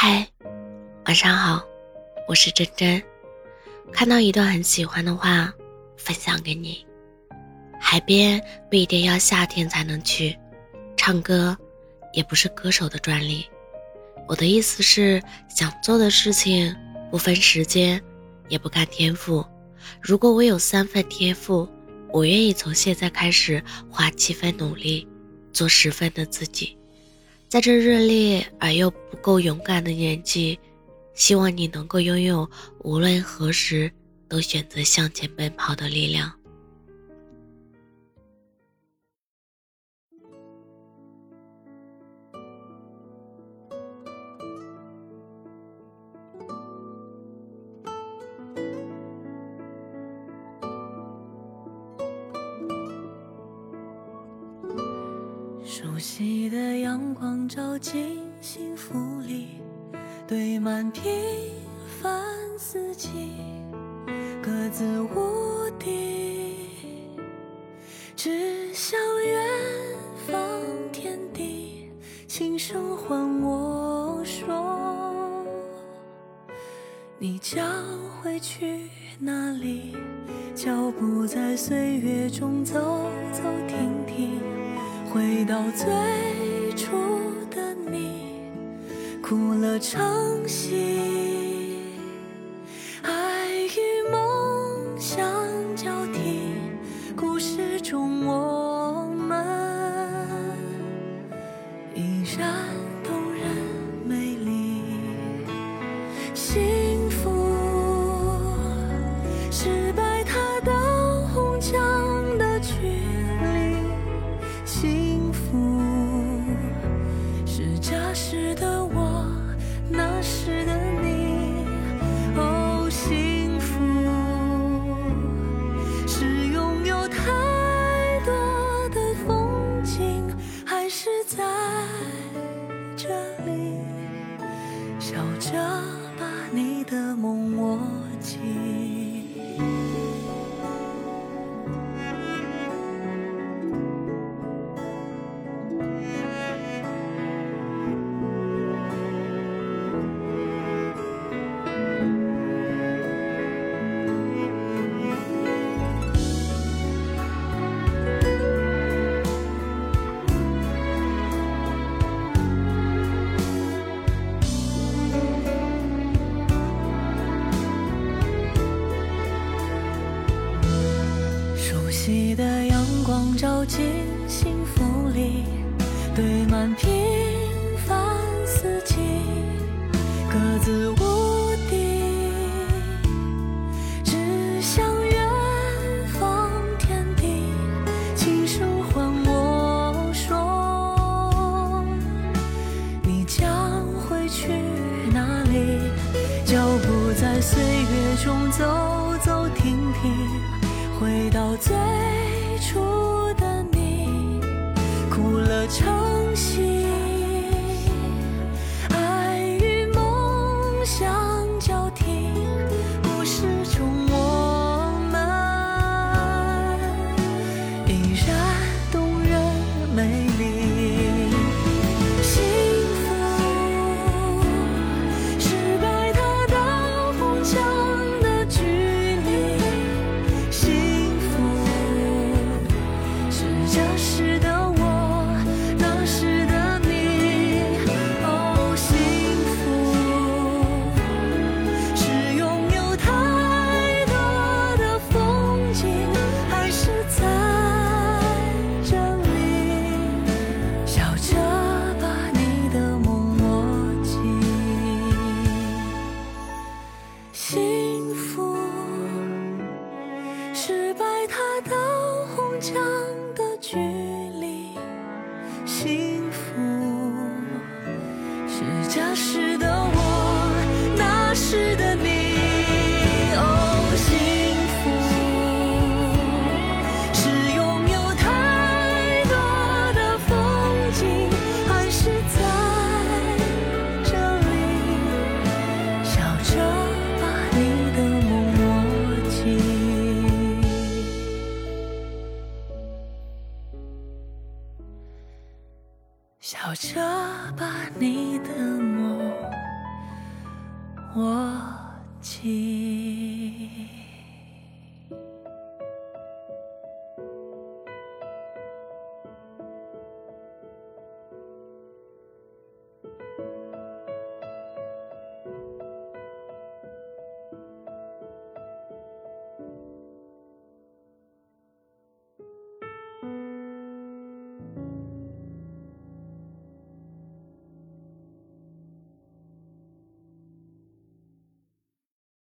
嗨，晚上好，我是真真。看到一段很喜欢的话，分享给你。海边不一定要夏天才能去，唱歌也不是歌手的专利。我的意思是，想做的事情不分时间，也不看天赋。如果我有三分天赋，我愿意从现在开始花七分努力，做十分的自己。在这热烈而又不够勇敢的年纪，希望你能够拥有无论何时都选择向前奔跑的力量。熟悉的阳光照进幸福里，堆满平凡四季，各自无敌，只向远方天地，轻声唤我说：你将会去哪里？脚步在岁月中走走停停。回到最初的你，哭了唱戏，幸福是这时的我，那时的你。哦，幸福是拥有太多的风景，还是在这里笑着把你的梦握紧？熟悉的阳光照进幸福里，堆满平凡四季，各自无敌，指向远方天地，轻声唤我说：你将会去哪里？脚步在岁月中走走停停。回到最初的你，哭了唱戏，红墙的距离，幸福是假是笑着把你的梦握紧。